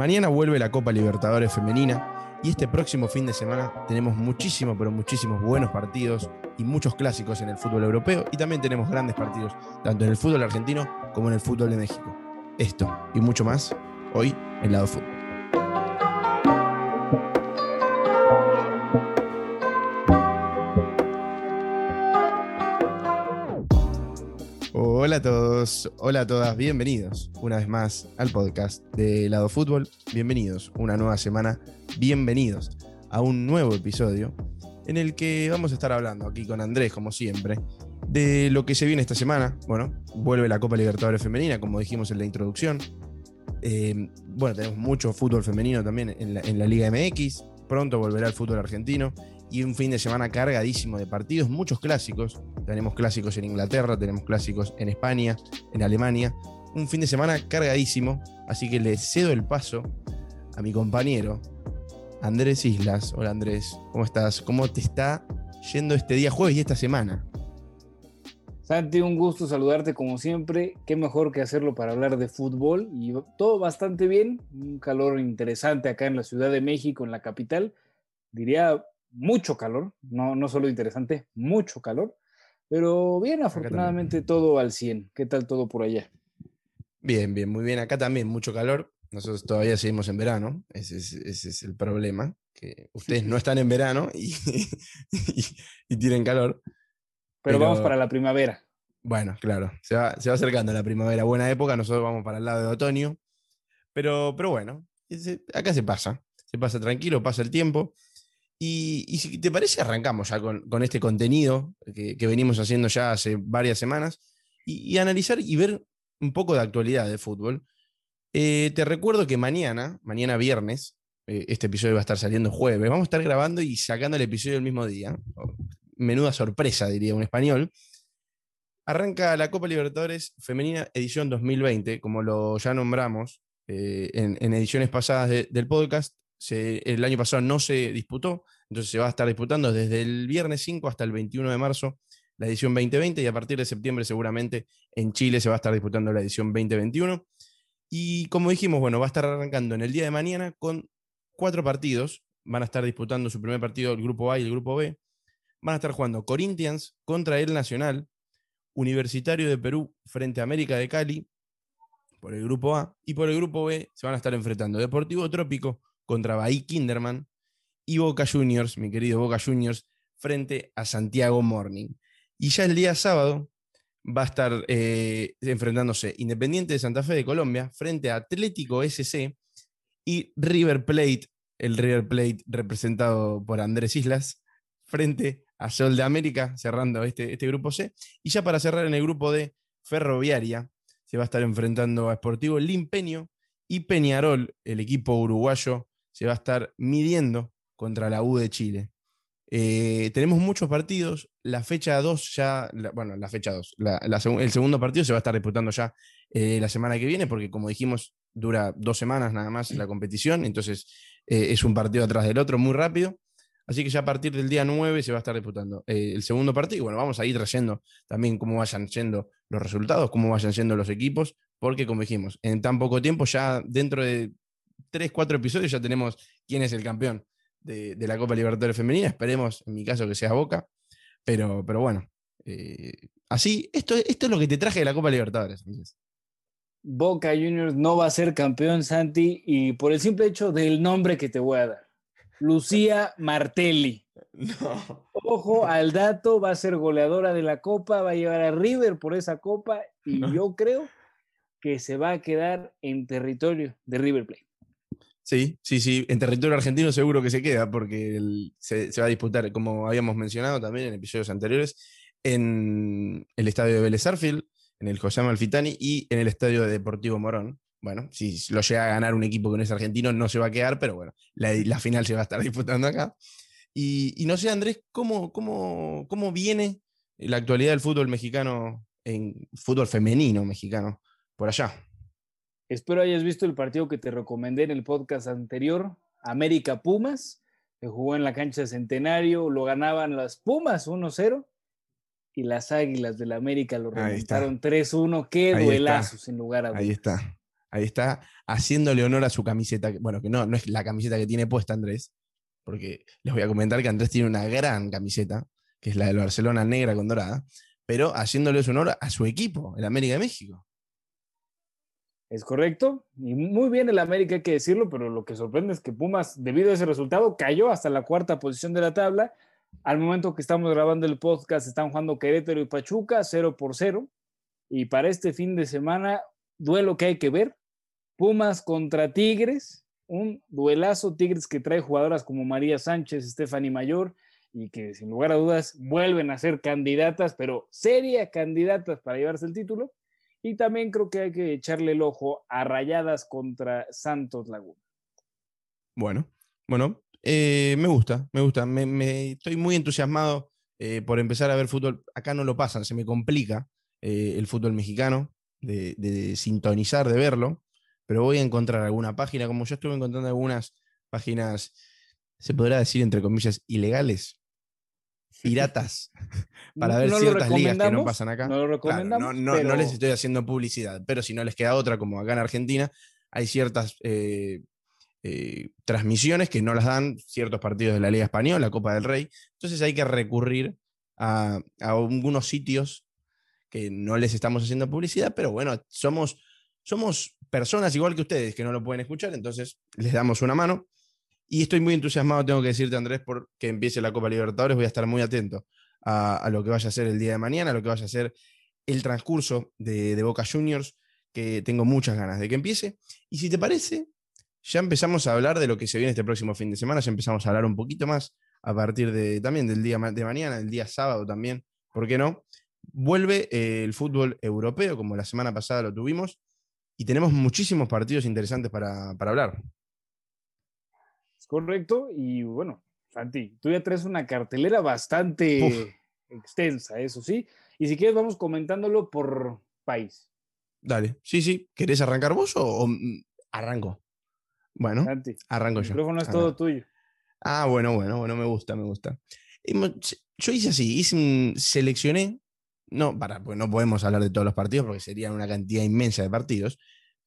Mañana vuelve la Copa Libertadores Femenina y este próximo fin de semana tenemos muchísimos, pero muchísimos buenos partidos y muchos clásicos en el fútbol europeo y también tenemos grandes partidos tanto en el fútbol argentino como en el fútbol de México. Esto y mucho más hoy en Lado Fútbol. Hola a todos, hola a todas, bienvenidos una vez más al podcast de Lado Fútbol. Bienvenidos una nueva semana, bienvenidos a un nuevo episodio en el que vamos a estar hablando aquí con Andrés, como siempre, de lo que se viene esta semana. Bueno, vuelve la Copa Libertadores Femenina, como dijimos en la introducción. Eh, bueno, tenemos mucho fútbol femenino también en la, en la Liga MX. Pronto volverá el fútbol argentino y un fin de semana cargadísimo de partidos, muchos clásicos. Tenemos clásicos en Inglaterra, tenemos clásicos en España, en Alemania. Un fin de semana cargadísimo, así que le cedo el paso a mi compañero Andrés Islas. Hola Andrés, ¿cómo estás? ¿Cómo te está yendo este día jueves y esta semana? Santi, un gusto saludarte como siempre. Qué mejor que hacerlo para hablar de fútbol y todo bastante bien. Un calor interesante acá en la Ciudad de México, en la capital. Diría mucho calor, no, no solo interesante, mucho calor, pero bien, afortunadamente todo al 100. ¿Qué tal todo por allá? Bien, bien, muy bien. Acá también mucho calor. Nosotros todavía seguimos en verano, ese es, el problema, que ustedes no están en verano y, y, tienen calor. Pero, vamos para la primavera. Bueno, claro, se va, se va acercando la primavera, buena época, nosotros vamos para el lado de otoño, pero, pero bueno, acá se pasa, se pasa tranquilo, pasa el tiempo. Y, si te parece, arrancamos ya con, este contenido que, venimos haciendo ya hace varias semanas y, analizar y ver un poco de actualidad de fútbol. Eh, te recuerdo que mañana, mañana viernes, eh, este episodio va a estar saliendo jueves, vamos a estar grabando y sacando el episodio el mismo día. Menuda sorpresa, diría un español. Arranca la Copa Libertadores Femenina Edición 2020, como lo ya nombramos eh, en, ediciones pasadas del podcast el año pasado no se disputó, entonces se va a estar disputando desde el viernes 5 hasta el 21 de marzo la edición 2020 y a partir de septiembre seguramente en Chile se va a estar disputando la edición 2021. Y como dijimos, bueno, va a estar arrancando en el día de mañana con cuatro partidos. Van a estar disputando su primer partido el grupo A y el grupo B. Van a estar jugando Corinthians contra el Nacional, Universitario de Perú frente a América de Cali por el grupo A y por el grupo B se van a estar enfrentando Deportivo Trópico contra Bahí Kinderman y Boca Juniors, mi querido Boca Juniors, frente a Santiago Morning. Y ya el día sábado va a estar eh, enfrentándose Independiente de Santa Fe de Colombia frente a Atlético SC y River Plate, el River Plate representado por Andrés Islas, frente a Sol de América, cerrando este, este grupo C. Y ya para cerrar en el grupo D, Ferroviaria se va a estar enfrentando a Sportivo Limpeño y Peñarol, el equipo uruguayo se va a estar midiendo contra la U de Chile. Eh, tenemos muchos partidos. La fecha 2 ya, bueno, la fecha 2, el segundo partido se va a estar disputando ya eh, la semana que viene, porque como dijimos, dura dos semanas nada más la competición, entonces eh, es un partido atrás del otro muy rápido. Así que ya a partir del día 9 se va a estar disputando el segundo partido. Bueno, vamos a ir trayendo también cómo vayan yendo los resultados, cómo vayan yendo los equipos, porque como dijimos, en tan poco tiempo, ya dentro de tres, cuatro episodios ya tenemos quién es el campeón de, la Copa Libertadores Femenina. Esperemos, en mi caso, que sea Boca. Pero, pero bueno, eh, así, esto, esto es lo que te traje de la Copa Libertadores. Boca Juniors no va a ser campeón, Santi, y por el simple hecho del nombre que te voy a dar. Lucía Martelli. Ojo al dato, va a ser goleadora de la Copa, va a llevar a River por esa Copa y yo creo que se va a quedar en territorio de River Plate. Sí, sí, sí. En territorio argentino seguro que se queda porque se, va a disputar, como habíamos mencionado también en episodios anteriores, en el estadio de Vélez Arfield, en el José Malfitani y en el estadio de Deportivo Morón. Bueno, si lo llega a ganar un equipo que no es argentino, no se va a quedar, pero bueno, la, final se va a estar disputando acá. Y, no sé, Andrés, ¿cómo, cómo, cómo viene la actualidad del fútbol mexicano, en fútbol femenino mexicano, por allá? Espero hayas visto el partido que te recomendé en el podcast anterior, América Pumas, que jugó en la cancha de Centenario, lo ganaban las Pumas 1-0 y las Águilas del América lo remontaron 3-1. Qué duelazo, sin lugar a dudas. Ahí está. Ahí está, haciéndole honor a su camiseta. Bueno, que no, no es la camiseta que tiene puesta Andrés, porque les voy a comentar que Andrés tiene una gran camiseta, que es la del Barcelona negra con dorada, pero haciéndole honor a su equipo, el América de México. Es correcto, y muy bien el América hay que decirlo, pero lo que sorprende es que Pumas, debido a ese resultado, cayó hasta la cuarta posición de la tabla. Al momento que estamos grabando el podcast, están jugando Querétaro y Pachuca, 0 por 0. Y para este fin de semana, duelo que hay que ver. Pumas contra Tigres, un duelazo Tigres que trae jugadoras como María Sánchez, Stephanie Mayor, y que sin lugar a dudas vuelven a ser candidatas, pero seria candidatas para llevarse el título. Y también creo que hay que echarle el ojo a Rayadas contra Santos Laguna. Bueno, bueno, eh, me gusta, me gusta. Me, estoy muy entusiasmado eh, por empezar a ver fútbol. Acá no lo pasan, se me complica eh, el fútbol mexicano, de, sintonizar, de verlo, pero voy a encontrar alguna página, como yo estuve encontrando algunas páginas, se podrá decir entre comillas, ilegales, piratas, para ver ciertas ligas que no pasan acá. No lo recomendamos. no, les estoy haciendo publicidad, pero si no les queda otra, como acá en Argentina, hay ciertas eh, eh, transmisiones que no las dan ciertos partidos de la Liga Española, la Copa del Rey. Entonces hay que recurrir a, algunos sitios que no les estamos haciendo publicidad, pero bueno, somos, somos personas igual que ustedes que no lo pueden escuchar, entonces les damos una mano. Y estoy muy entusiasmado, tengo que decirte, Andrés, por que empiece la Copa Libertadores. Voy a estar muy atento a, lo que vaya a ser el día de mañana, a lo que vaya a ser el transcurso de, Boca Juniors, que tengo muchas ganas de que empiece. Y si te parece, ya empezamos a hablar de lo que se viene este próximo fin de semana, ya empezamos a hablar un poquito más a partir de, también del día de mañana, el día sábado también, ¿por qué no? Vuelve eh, el fútbol europeo, como la semana pasada lo tuvimos, y tenemos muchísimos partidos interesantes para hablar. Correcto, y bueno, Santi, tú ya traes una cartelera bastante extensa, eso sí, y si quieres vamos comentándolo por país. Dale, sí, sí, ¿querés arrancar vos o, mm, arranco? Bueno, arranco yo. El micrófono es todo tuyo. Ah, bueno, bueno, bueno, me gusta, me gusta. Yo hice así, hice seleccioné, no, para, pues no podemos hablar de todos los partidos porque serían una cantidad inmensa de partidos,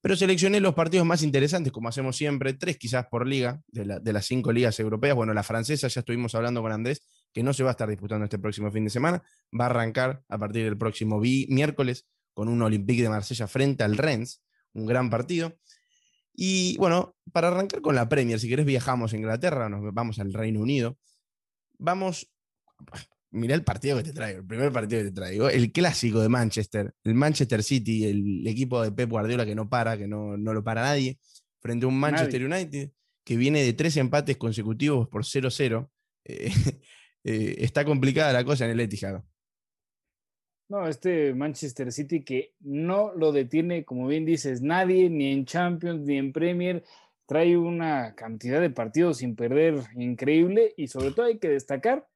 pero seleccioné los partidos más interesantes, como hacemos siempre, tres quizás por liga, de, las cinco ligas europeas. Bueno, la francesa, ya estuvimos hablando con Andrés, que no se va a estar disputando este próximo fin de semana, va a arrancar a partir del próximo miércoles con un Olympique de Marsella frente al Rennes, un gran partido. Y bueno, para arrancar con la Premier, si querés viajamos a Inglaterra, nos vamos al Reino Unido. Vamos, mira el partido que te traigo, el primer partido que te traigo, el clásico de Manchester, el Manchester City, el equipo de Pep Guardiola que no para, que no, no lo para nadie, frente a un Manchester United que viene de tres empates consecutivos por 0-0. Eh, eh, está complicada la cosa en el Etihad. No, este Manchester City que no lo detiene, como bien dices, nadie, ni en Champions, ni en Premier. Trae una cantidad de partidos sin perder increíble y sobre todo hay que destacar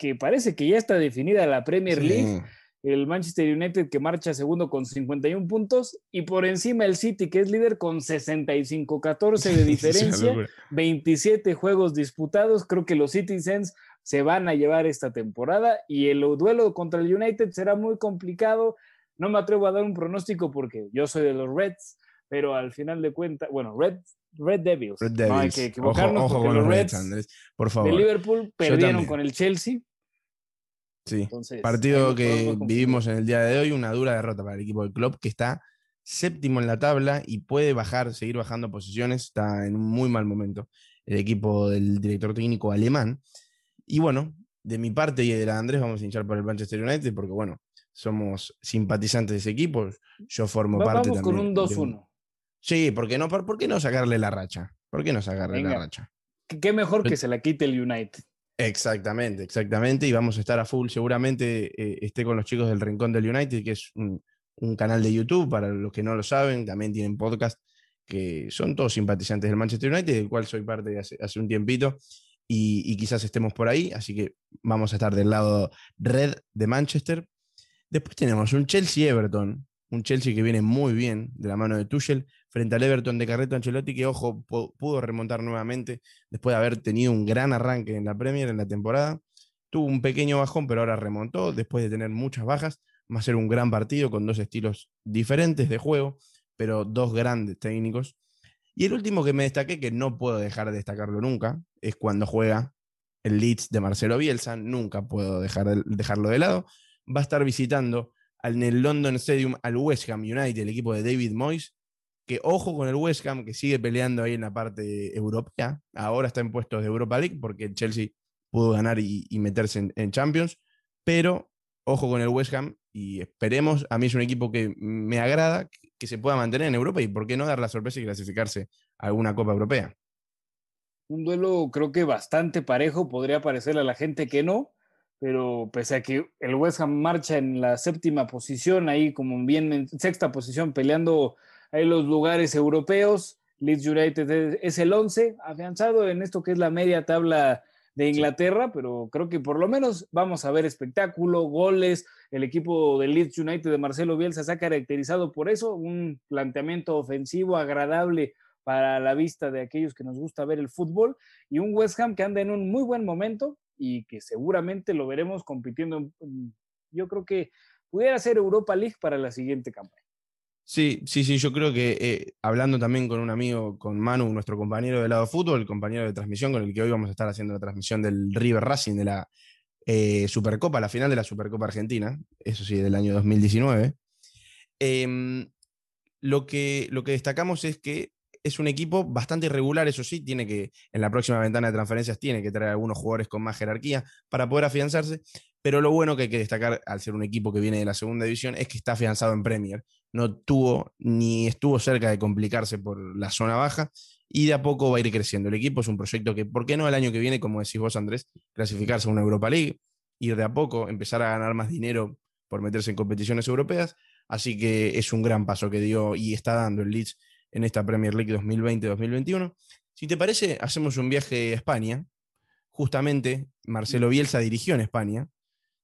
que parece que ya está definida la Premier League. El Manchester United que marcha segundo con 51 puntos y por encima el City que es líder con 65-14 de diferencia, 27 juegos disputados. Creo que los Citizens se van a llevar esta temporada y el duelo contra el United será muy complicado. No me atrevo a dar un pronóstico porque yo soy de los Reds, pero al final de cuentas, bueno, Red, Red Devils. No hay que equivocarnos porque los Reds, por favor. de Liverpool perdieron con el Chelsea. Sí, partido que vivimos en el día de hoy, una dura derrota para el equipo del club que está séptimo en la tabla y puede bajar, seguir bajando posiciones, está en un muy mal momento el equipo del director técnico alemán. Y bueno, de mi parte y de la de Andrés vamos a hinchar por el Manchester United porque, bueno, somos simpatizantes de ese equipo. Yo formo parte vamos con un 2-1. Sí, ¿por qué, no, ¿por qué no sacarle la racha? ¿Por qué no sacarle la racha? Qué mejor que se la quite el United. Exactamente, exactamente. Y vamos a estar a full. Seguramente eh, esté con los chicos del Rincón del United, que es un, canal de YouTube, para los que no lo saben, también tienen podcast, que son todos simpatizantes del Manchester United, del cual soy parte hace, hace un tiempito y, quizás estemos por ahí, así que vamos a estar del lado red de Manchester. Después tenemos un Chelsea-Everton, un Chelsea que viene muy bien de la mano de Tuchel, frente al Everton de Carreto Ancelotti, que ojo, pudo remontar nuevamente después de haber tenido un gran arranque en la Premier en la temporada. Tuvo un pequeño bajón, pero ahora remontó después de tener muchas bajas. Va a ser un gran partido con dos estilos diferentes de juego, pero dos grandes técnicos. Y el último que me destaqué, que no puedo dejar de destacarlo nunca, es cuando juega el Leeds de Marcelo Bielsa, nunca puedo dejar de, dejarlo de lado. Va a estar visitando en el London Stadium al West Ham United, el equipo de David Moyes, que ojo con el West Ham, que sigue peleando ahí en la parte europea, ahora está en puestos de Europa League, porque el Chelsea pudo ganar y, meterse en, Champions, pero ojo con el West Ham y esperemos, a mí es un equipo que me agrada, que se pueda mantener en Europa y por qué no dar la sorpresa y clasificarse a alguna Copa Europea. Un duelo creo que bastante parejo, podría parecerle a la gente que no, pero pese a que el West Ham marcha en la séptima posición, ahí como bien sexta posición, peleando ahí los lugares europeos, Leeds United es el 11, afianzado en esto que es la media tabla de Inglaterra, pero creo que por lo menos vamos a ver espectáculo, goles. El equipo de Leeds United de Marcelo Bielsa se ha caracterizado por eso, un planteamiento ofensivo agradable para la vista de aquellos que nos gusta ver el fútbol y un West Ham que anda en un muy buen momento y que seguramente lo veremos compitiendo. yo creo que pudiera ser Europa League para la siguiente campaña. Sí, sí, sí, yo creo que eh, hablando también con un amigo, con Manu, nuestro compañero de lado fútbol, el compañero de transmisión con el que hoy vamos a estar haciendo la transmisión del River Racing de la eh, Supercopa, la final de la Supercopa Argentina, eso sí, del año 2019. Em, lo, que, lo que destacamos es que es un equipo bastante irregular, eso sí, tiene que, en la próxima ventana de transferencias, tiene que traer algunos jugadores con más jerarquía para poder afianzarse, pero lo bueno que hay que destacar al ser un equipo que viene de la segunda división es que está afianzado en Premier. No tuvo ni estuvo cerca de complicarse por la zona baja y de a poco va a ir creciendo. El equipo es un proyecto que, ¿por qué no el año que viene, como decís vos, Andrés, clasificarse a una Europa League, ir de a poco, empezar a ganar más dinero por meterse en competiciones europeas? Así que es un gran paso que dio y está dando el Leeds en esta Premier League 2020-2021. Si te parece, hacemos un viaje a España. Justamente, Marcelo Bielsa dirigió en España,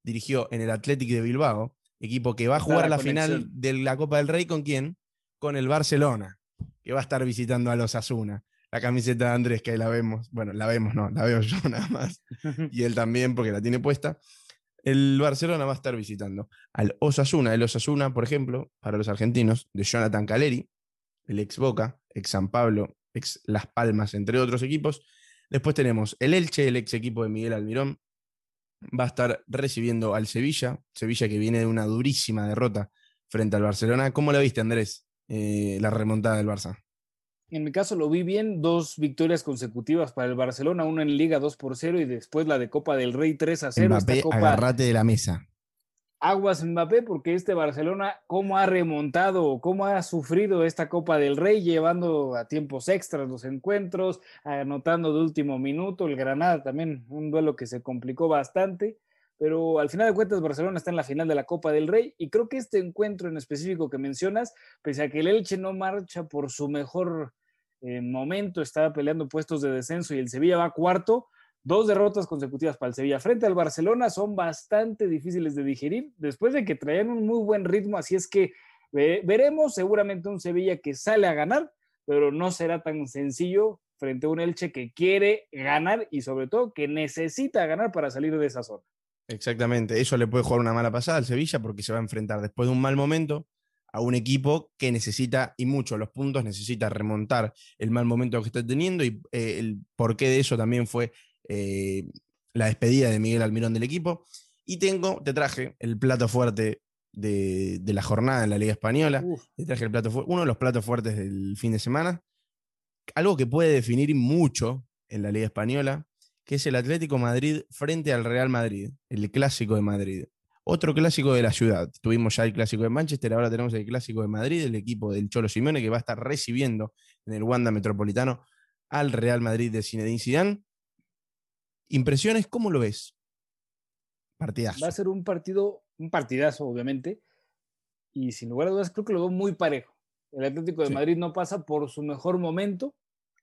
dirigió en el Athletic de Bilbao, equipo que va a jugar la, final de la Copa del Rey con quién? Con el Barcelona, que va a estar visitando a los Asuna. La camiseta de Andrés, que ahí la vemos, bueno, la vemos, no, la veo yo nada más, y él también porque la tiene puesta. El Barcelona va a estar visitando al Osasuna. El Osasuna, por ejemplo, para los argentinos, de Jonathan Caleri, el ex Boca, ex San Pablo, ex Las Palmas, entre otros equipos. Después tenemos el Elche, el ex equipo de Miguel Almirón. Va a estar recibiendo al Sevilla, Sevilla que viene de una durísima derrota frente al Barcelona. ¿Cómo la viste, Andrés, eh, la remontada del Barça? En mi caso lo vi bien, dos victorias consecutivas para el Barcelona, una en Liga 2 por 0 y después la de Copa del Rey 3 a 0. Mbappé, agarrate de la mesa aguas Mbappé, porque este Barcelona, cómo ha remontado, cómo ha sufrido esta Copa del Rey, llevando a tiempos extras los encuentros, anotando de último minuto, el Granada también, un duelo que se complicó bastante, pero al final de cuentas Barcelona está en la final de la Copa del Rey y creo que este encuentro en específico que mencionas, pese a que el Elche no marcha por su mejor eh, momento, estaba peleando puestos de descenso y el Sevilla va cuarto, Dos derrotas consecutivas para el Sevilla frente al Barcelona son bastante difíciles de digerir después de que traían un muy buen ritmo, así es que veremos seguramente un Sevilla que sale a ganar, pero no será tan sencillo frente a un Elche que quiere ganar y sobre todo que necesita ganar para salir de esa zona. Exactamente, eso le puede jugar una mala pasada al Sevilla porque se va a enfrentar después de un mal momento a un equipo que necesita, y mucho los puntos, necesita remontar el mal momento que está teniendo y eh, el porqué de eso también fue eh, la despedida de Miguel Almirón del equipo. Y tengo, te traje el plato fuerte de, la jornada en la Liga Española. Te traje el plato uno de los platos fuertes del fin de semana. Algo que puede definir mucho en la Liga Española, que es el Atlético Madrid frente al Real Madrid, el clásico de Madrid. Otro clásico de la ciudad. Tuvimos ya el clásico de Manchester, ahora tenemos el clásico de Madrid, el equipo del Cholo Simeone que va a estar recibiendo en el Wanda Metropolitano al Real Madrid de Zinedine Zidane. Impresiones, ¿cómo lo ves? Partidazo. Va a ser un partido, un partidazo, obviamente. Y sin lugar a dudas, creo que lo veo muy parejo. El Atlético de Madrid no pasa por su mejor momento,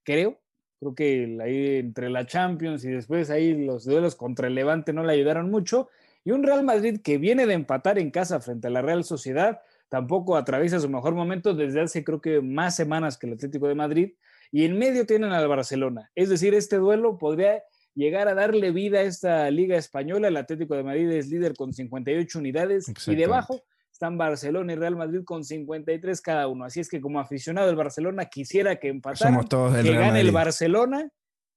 creo. Creo que ahí entre la Champions y después ahí los duelos contra el Levante no le ayudaron mucho. Y un Real Madrid que viene de empatar en casa frente a la Real Sociedad, tampoco atraviesa su mejor momento desde hace creo que más semanas que el Atlético de Madrid. Y en medio tienen al Barcelona. Es decir, este duelo podría llegar a darle vida a esta Liga Española. El Atlético de Madrid es líder con 58 unidades y debajo están Barcelona y Real Madrid con 53 cada uno. Así es que como aficionado del Barcelona quisiera que empataran, Somos todos que gane el. Barcelona.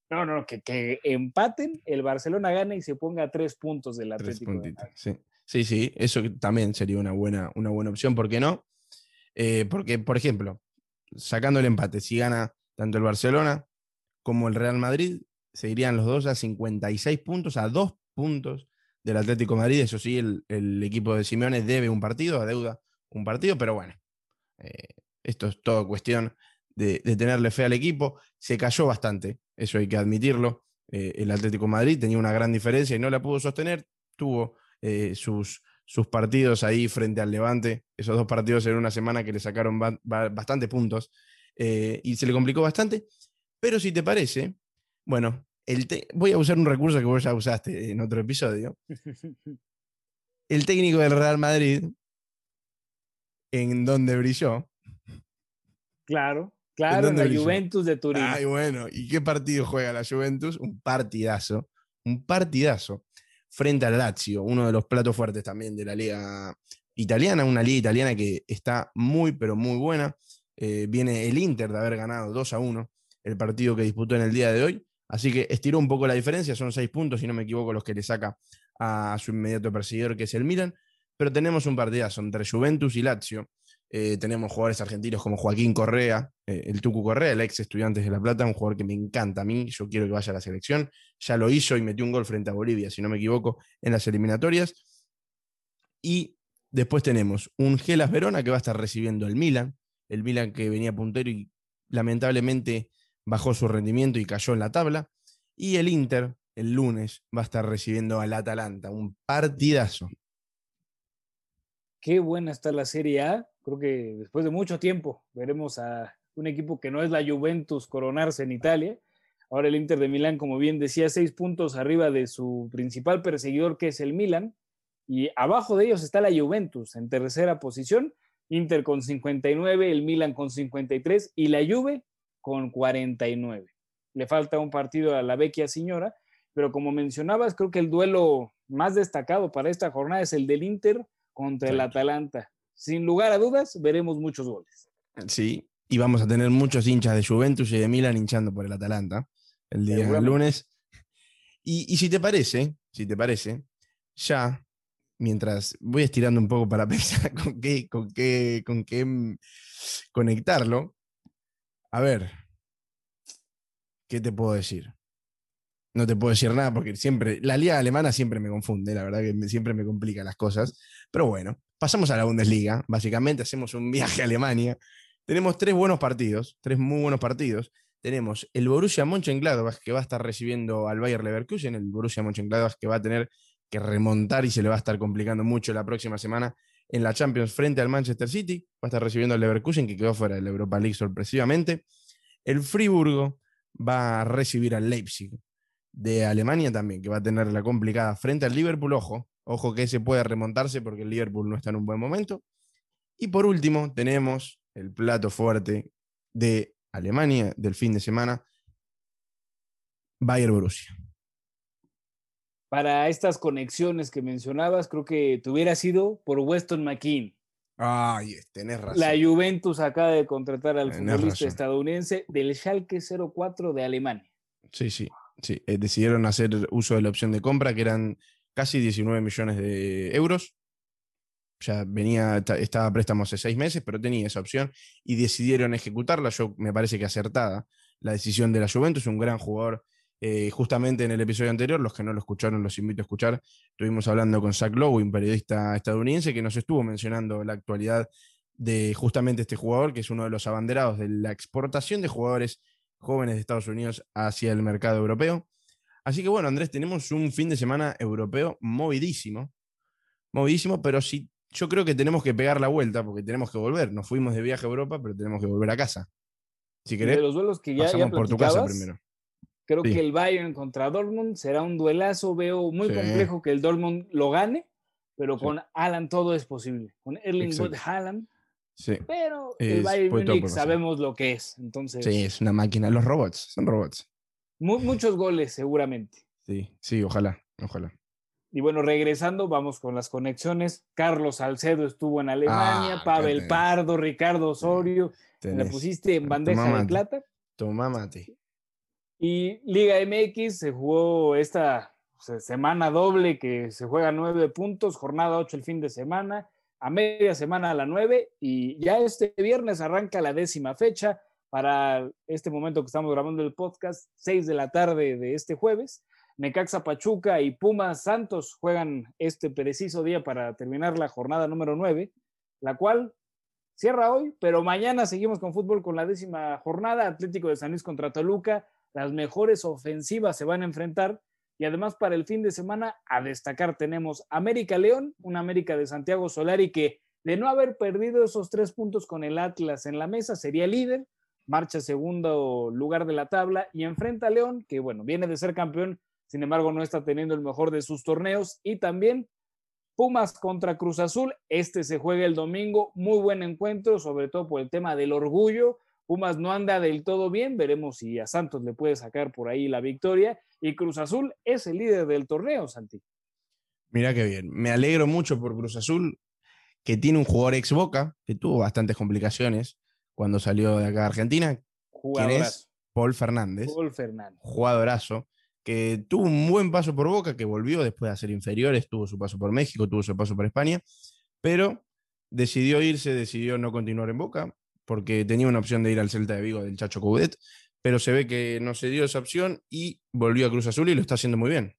No, no, que, que empaten, el Barcelona gane y se ponga a tres puntos del Tres Atlético. de puntitos, Madrid. sí. sí, sí, eso también sería una buena, una buena opción, ¿por qué no? Eh, porque, por ejemplo, sacando el empate, si gana tanto el Barcelona como el Real Madrid, se irían los dos a 56 puntos, a dos puntos del Atlético Madrid. Eso sí, el, el equipo de Simeone debe un partido, adeuda un partido, pero bueno, eh, esto es todo cuestión de, de tenerle fe al equipo. Se cayó bastante, eso hay que admitirlo. Eh, el Atlético Madrid tenía una gran diferencia y no la pudo sostener. Tuvo eh, sus, sus partidos ahí frente al Levante, esos dos partidos en una semana que le sacaron ba- ba- bastante puntos y se le complicó bastante. Pero si te parece, bueno, el te- voy a usar un recurso que vos ya usaste en otro episodio. El técnico del Real Madrid, en donde brilló. Claro, claro, en la brilló? Juventus de Turín. Ay, bueno, ¿y qué partido juega la Juventus? Un partidazo, un partidazo frente al Lazio, uno de los platos fuertes también de la liga italiana, una liga italiana que está muy, pero muy buena. Eh, viene el Inter de haber ganado 2 a 1 el partido que disputó en el día de hoy, así que estiró un poco la diferencia, son 6 puntos, si no me equivoco, los que le saca a su inmediato perseguidor, que es el Milan, pero tenemos un partidazo entre Juventus y Lazio. Eh, tenemos jugadores argentinos como Joaquín Correa, eh, el Tucu Correa, el ex estudiante de La Plata, un jugador que me encanta a mí, yo quiero que vaya a la selección. Ya lo hizo y metió un gol frente a Bolivia, si no me equivoco, en las eliminatorias. Y después tenemos un Gelas Verona que va a estar recibiendo el Milan, el Milan que venía puntero y lamentablemente bajó su rendimiento y cayó en la tabla. Y el Inter, el lunes, va a estar recibiendo al Atalanta, un partidazo. Qué buena está la Serie A. Creo que después de mucho tiempo veremos a un equipo que no es la Juventus coronarse en Italia. Ahora el Inter de Milán, como bien decía, seis puntos arriba de su principal perseguidor, que es el Milan. Y abajo de ellos está la Juventus en tercera posición. Inter con 59, el Milan con 53 y la Juve con 49. Le falta un partido a la vecchia señora, pero como mencionabas, creo que el duelo más destacado para esta jornada es el del Inter contra el. Atalanta. Sin lugar a dudas, veremos muchos goles. Sí, y vamos a tener muchos hinchas de Juventus y de Milan hinchando por el Atalanta el día del lunes. Y, y si te parece, si te parece, ya, mientras voy estirando un poco para pensar con qué, con qué, con qué mm, conectarlo, a ver, ¿qué te puedo decir? No te puedo decir nada porque siempre, la liga alemana siempre me confunde, la verdad que siempre me complica las cosas. Pero bueno, pasamos a la Bundesliga. Básicamente hacemos un viaje a Alemania. Tenemos tres buenos partidos, tres muy buenos partidos. Tenemos el Borussia Mönchengladbach que va a estar recibiendo al Bayer Leverkusen, el Borussia Mönchengladbach que va a tener que remontar y se le va a estar complicando mucho la próxima semana en la Champions frente al Manchester City. Va a estar recibiendo al Leverkusen que quedó fuera de la Europa League sorpresivamente. El Friburgo va a recibir al Leipzig de Alemania también, que va a tener la complicada frente al Liverpool. Ojo, ojo que ese puede remontarse porque el Liverpool no está en un buen momento. Y por último, tenemos el plato fuerte de Alemania del fin de semana, Bayern Borussia. Para estas conexiones que mencionabas, creo que te hubiera sido por Weston McKean. Ay, tenés razón. La Juventus acaba de contratar al Tenés futbolista razón. estadounidense del Schalke 04 de Alemania. Sí, sí, sí. Eh, decidieron hacer uso de la opción de compra, que eran casi 19 millones de euros. Ya venía, ta- estaba a préstamo hace seis meses, pero tenía esa opción y decidieron ejecutarla. Yo me parece que acertada la decisión de la Juventus, un gran jugador. Eh, justamente en el episodio anterior, los que no lo escucharon, los invito a escuchar. Estuvimos hablando con Zach Lowe, un periodista estadounidense, que nos estuvo mencionando la actualidad de justamente este jugador, que es uno de los abanderados de la exportación de jugadores jóvenes de Estados Unidos hacia el mercado europeo. Así que bueno, Andrés, tenemos un fin de semana europeo movidísimo, movidísimo, pero sí, yo creo que tenemos que pegar la vuelta porque tenemos que volver. Nos fuimos de viaje a Europa, pero tenemos que volver a casa. Si De querés, los duelos que ya, ya pasamos por tu casa primero. Creo Sí. que el Bayern contra Dortmund será un duelazo. Veo muy Sí. complejo que el Dortmund lo gane, pero con Alan todo es posible. Con Erling Exacto. Haaland, Sí. pero Es- el Bayern Múnich sabemos lo que es. Entonces, sí, es una máquina. Los robots, son robots. mu- muchos goles seguramente. Sí, sí, ojalá, ojalá. Y bueno, regresando, vamos con las conexiones. Carlos Salcedo estuvo en Alemania, Ah, Pavel Pardo, Ricardo Osorio. Le Tenés. pusiste en Toma bandeja de mate. plata. Tomá mate. Y Liga MX se jugó esta se- semana doble que se juega nueve puntos, jornada 8 el fin de semana, a media semana a la 9 y ya este viernes arranca la décima fecha para este momento que estamos grabando el podcast, 6 de la tarde de este jueves. Necaxa Pachuca y Pumas Santos juegan este preciso día para terminar la jornada número 9, la cual cierra hoy, pero mañana seguimos con fútbol con la décima jornada, Atlético de San Luis contra Toluca, las mejores ofensivas se van a enfrentar y además para el fin de semana a destacar tenemos América León, una América de Santiago Solari que de no haber perdido esos tres puntos con el Atlas en la mesa sería líder, marcha segundo lugar de la tabla y enfrenta a León que bueno, viene de ser campeón, sin embargo no está teniendo el mejor de sus torneos y también Pumas contra Cruz Azul, este se juega el domingo, muy buen encuentro, sobre todo por el tema del orgullo. Pumas no anda del todo bien, veremos si a Santos le puede sacar por ahí la victoria. Y Cruz Azul es el líder del torneo, Santi. Mirá qué bien. Me alegro mucho por Cruz Azul, que tiene un jugador ex Boca, que tuvo bastantes complicaciones cuando salió de acá de Argentina. ¿Quién Jugadorazo. es? Paul Fernández. Paul Fernández. jugadorazo, que tuvo un buen paso por Boca, que volvió después de hacer inferiores, tuvo su paso por México, tuvo su paso por España, pero decidió irse, decidió no continuar en Boca, porque tenía una opción de ir al Celta de Vigo del Chacho Coudet, pero se ve que no se dio esa opción y volvió a Cruz Azul y lo está haciendo muy bien.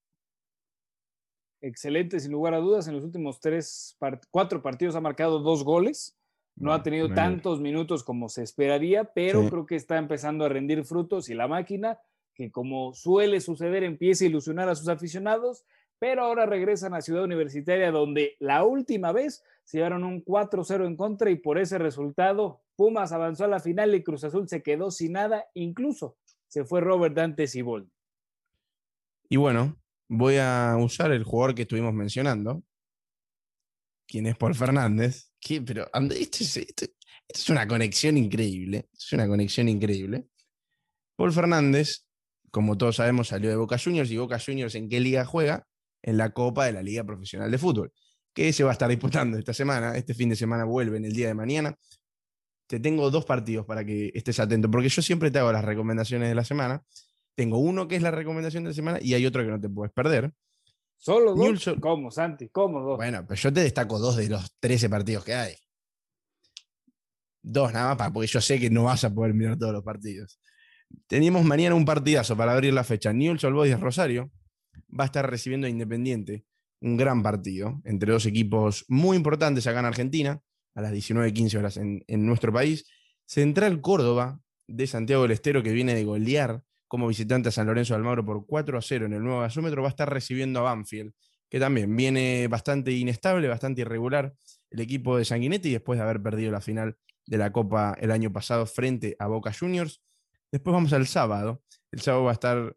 Excelente, sin lugar a dudas. En los últimos tres, part- cuatro partidos ha marcado dos goles. No ha tenido Me alegro. tantos minutos como se esperaría, pero Sí. creo que está empezando a rendir frutos y la máquina, que como suele suceder, empieza a ilusionar a sus aficionados, pero ahora regresan a Ciudad Universitaria, donde la última vez se llevaron un 4-0 en contra y por ese resultado Pumas avanzó a la final y Cruz Azul se quedó sin nada, incluso se fue Robert Dante Siboldi. Y bueno, voy a usar el jugador que estuvimos mencionando, quien es Paul Fernández. pero esto es, esto- esto es una conexión increíble. Es una conexión increíble. Paul Fernández, como todos sabemos, salió de Boca Juniors y Boca Juniors en qué liga juega? En la Copa de la Liga Profesional de Fútbol, que se va a estar disputando esta semana. Este fin de semana vuelve en el día de mañana. Te tengo dos partidos para que estés atento, porque yo siempre te hago las recomendaciones de la semana. Tengo uno que es la recomendación de la semana y hay otro que no te puedes perder. ¿Solo dos? Newell's ¿Cómo, Santi? ¿Cómo dos? Bueno, pero yo te destaco dos de los 13 partidos que hay. Dos nada más, porque yo sé que no vas a poder mirar todos los partidos. Teníamos mañana un partidazo para abrir la fecha. Newell's Old Boys Rosario va a estar recibiendo a Independiente. Un gran partido entre dos equipos muy importantes acá en Argentina, a las 19.15 horas en, nuestro país. Central Córdoba de Santiago del Estero, que viene de golear como visitante a San Lorenzo de Almagro por 4 a 0 en el nuevo gasómetro, va a estar recibiendo a Banfield que también viene bastante inestable, bastante irregular el equipo de Sanguinetti después de haber perdido la final de la Copa el año pasado frente a Boca Juniors. Después vamos al sábado. El sábado va a estar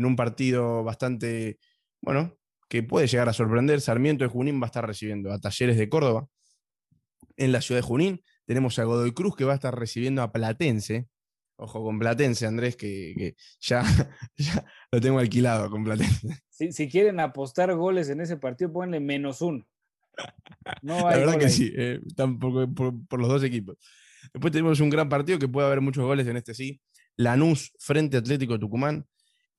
en un partido bastante, bueno, que puede llegar a sorprender. Sarmiento de Junín va a estar recibiendo a Talleres de Córdoba. En la ciudad de Junín tenemos a Godoy Cruz que va a estar recibiendo a Platense. Ojo con Platense, Andrés, que, que ya, ya lo tengo alquilado con Platense. Si, si quieren apostar goles en ese partido, ponle menos uno. No La hay verdad gol que ahí. sí, eh, están por, por- los dos equipos. Después tenemos un gran partido que puede haber muchos goles en este sí. Lanús frente Atlético Tucumán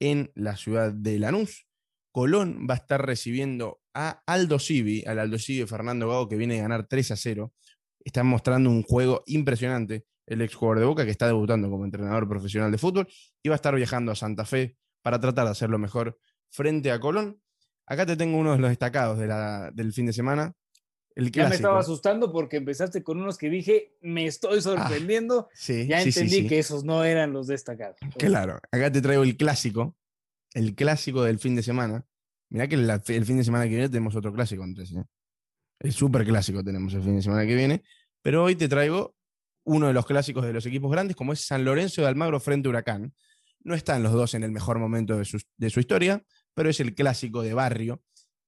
en la ciudad de Lanús. Colón va a estar recibiendo a Aldo Civi, al Aldo Civi Fernando Gago, que viene a ganar 3 a 0. Está mostrando un juego impresionante el ex jugador de Boca, que está debutando como entrenador profesional de fútbol, y va a estar viajando a Santa Fe para tratar de hacerlo mejor frente a Colón. Acá te tengo uno de los destacados del fin de semana. El Ya me estaba asustando porque empezaste con unos que dije, me estoy sorprendiendo. Sí, ya sí, entendí sí. que esos no eran los destacados. Claro, acá te traigo el clásico, el clásico del fin de semana. Mirá que la- el fin de semana que viene tenemos otro clásico, Andrés. ¿eh? El super clásico tenemos el fin de semana que viene. Pero hoy te traigo uno de los clásicos de los equipos grandes, como es San Lorenzo de Almagro frente a Huracán. No están los dos en el mejor momento de su, de su historia, pero es el clásico de barrio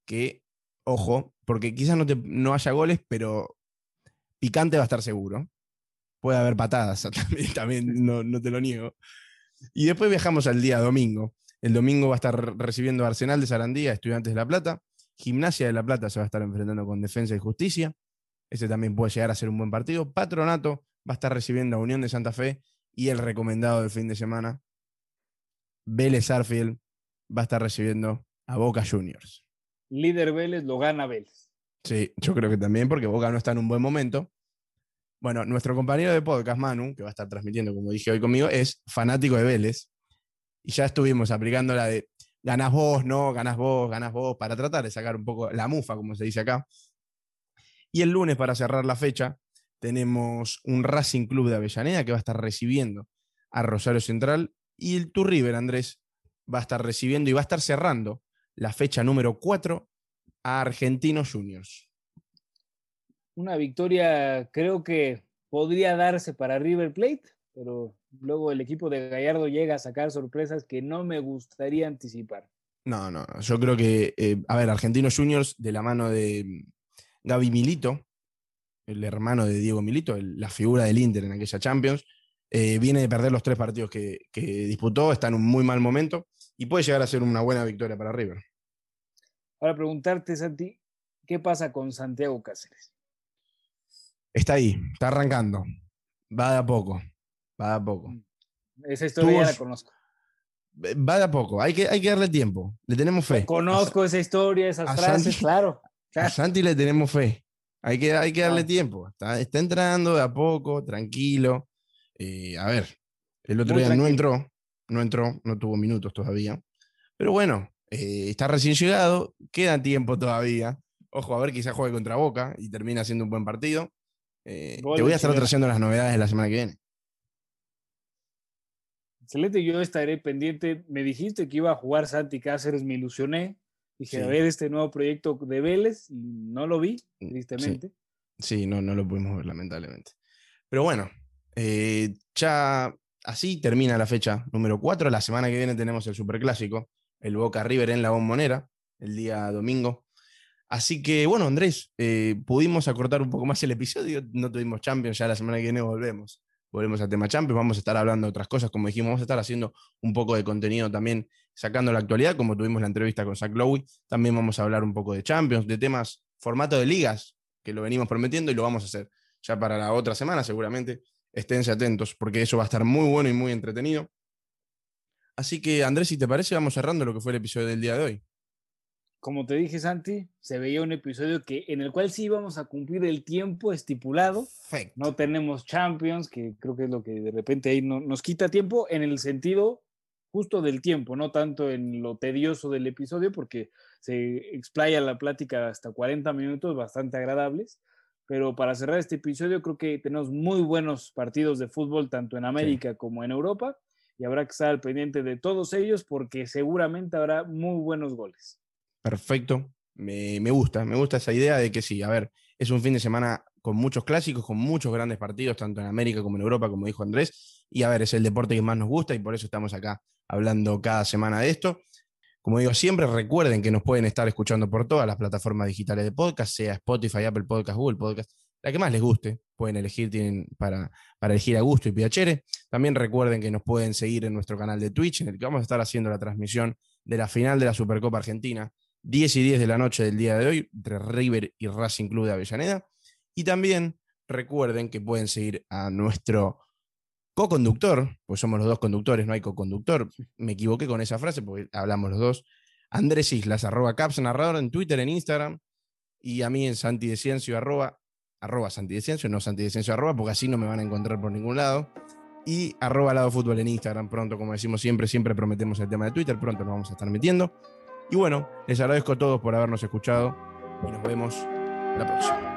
que, ojo, porque quizás no, te- no haya goles, pero picante va a estar seguro. Puede haber patadas, también, también no, no te lo niego. Y después viajamos al día domingo. El domingo va a estar recibiendo a Arsenal de Sarandía, Estudiantes de La Plata. Gimnasia de La Plata se va a estar enfrentando con Defensa y Justicia. Ese también puede llegar a ser un buen partido. Patronato va a estar recibiendo a Unión de Santa Fe y el recomendado del fin de semana, Vélez Arfield, va a estar recibiendo a Boca Juniors. Líder Vélez lo gana Vélez. Sí, yo creo que también porque Boca no está en un buen momento. Bueno, nuestro compañero de podcast, Manu, que va a estar transmitiendo, como dije hoy conmigo, es fanático de Vélez. Y ya estuvimos aplicando la de ganás vos, no, ganás vos, ganás vos, para tratar de sacar un poco la mufa, como se dice acá. Y el lunes, para cerrar la fecha, tenemos un Racing Club de Avellaneda que va a estar recibiendo a Rosario Central. Y el Tour River, Andrés, va a estar recibiendo y va a estar cerrando la fecha número 4 a Argentinos Juniors. Una victoria creo que podría darse para River Plate, pero luego el equipo de Gallardo llega a sacar sorpresas que no me gustaría anticipar. No, no, yo creo que, eh, a ver, Argentinos Juniors de la mano de mm, Gaby Milito, el hermano de Diego Milito, la figura del Inter en aquella Champions, eh, viene de perder los tres partidos que, que, disputó, está en un muy mal momento y puede llegar a ser una buena victoria para River. Ahora preguntarte, Santi, ¿qué pasa con Santiago Cáceres? Está ahí, está arrancando, va de a poco, va de a poco. Mm. Esa historia ya la conozco. Va de a poco, hay que, hay que darle tiempo, le tenemos fe. Conozco esa historia, esas frases, claro. A Santi le tenemos fe, hay que, hay que darle tiempo, está, está entrando de a poco, tranquilo. Eh, a ver, el otro día no entró, no entró, no tuvo minutos todavía. Pero bueno, eh, está recién llegado, queda tiempo todavía. Ojo, a ver, quizás juegue contra Boca y termine haciendo un buen partido. Eh, te voy a estar trayendo las novedades de la semana que viene. Excelente, yo estaré pendiente. Me dijiste que iba a jugar Santi Cáceres, me ilusioné. Dije, a ver este nuevo proyecto de Vélez y no lo vi, mm, tristemente. Sí, no, no lo pudimos ver, lamentablemente. Pero bueno, eh, ya así termina la fecha número 4. La semana que viene tenemos el Superclásico, el Boca River en la Bombonera, el día domingo. Así que bueno, Andrés, eh, pudimos acortar un poco más el episodio, no tuvimos Champions, ya la semana que viene volvemos. Volvemos al tema Champions, vamos a estar hablando de otras cosas, como dijimos, vamos a estar haciendo un poco de contenido también, sacando la actualidad, como tuvimos la entrevista con Zach Lowe. También vamos a hablar un poco de Champions, de temas, formato de ligas, que lo venimos prometiendo y lo vamos a hacer ya para la otra semana seguramente esténse atentos, porque eso va a estar muy bueno y muy entretenido. Así que, Andrés, si te parece, vamos cerrando lo que fue el episodio del día de hoy. Como te dije, Santi, se veía un episodio que, en el cual sí íbamos a cumplir el tiempo estipulado. No tenemos Champions, que creo que es lo que de repente ahí no, nos quita tiempo en el sentido justo del tiempo, no tanto en lo tedioso del episodio, porque se explaya la plática hasta 40 minutos bastante agradables pero para cerrar este episodio creo que tenemos muy buenos partidos de fútbol tanto en América como en Europa y habrá que estar al pendiente de todos ellos porque seguramente habrá muy buenos goles. Perfecto, me, me, gusta, me gusta esa idea de que sí, a ver, es un fin de semana con muchos clásicos, con muchos grandes partidos, tanto en América como en Europa, como dijo Andrés, y a ver, es el deporte que más nos gusta y por eso estamos acá hablando cada semana de esto. Como digo siempre, recuerden que nos pueden estar escuchando por todas las plataformas digitales de podcast, sea Spotify, Apple Podcast, Google Podcast, la que más les guste. Pueden elegir, tienen para, para elegir a gusto y piacere. También recuerden que nos pueden seguir en nuestro canal de Twitch, en el que vamos a estar haciendo la transmisión de la final de la Supercopa Argentina, 10 y 10 de la noche del día de hoy, entre River y Racing Club de Avellaneda. Y también recuerden que pueden seguir a nuestro co-conductor, pues somos los dos conductores, no hay co-conductor. Me equivoqué con esa frase porque hablamos los dos. Andrés Islas, arroba caps narrador en Twitter, en Instagram. Y a mí en Santi arroba, arroba Santi de no Santi arroba, porque así no me van a encontrar por ningún lado. Y arroba lado fútbol en Instagram pronto, como decimos siempre, siempre prometemos el tema de Twitter, pronto nos vamos a estar metiendo. Y bueno, les agradezco a todos por habernos escuchado y nos vemos la próxima.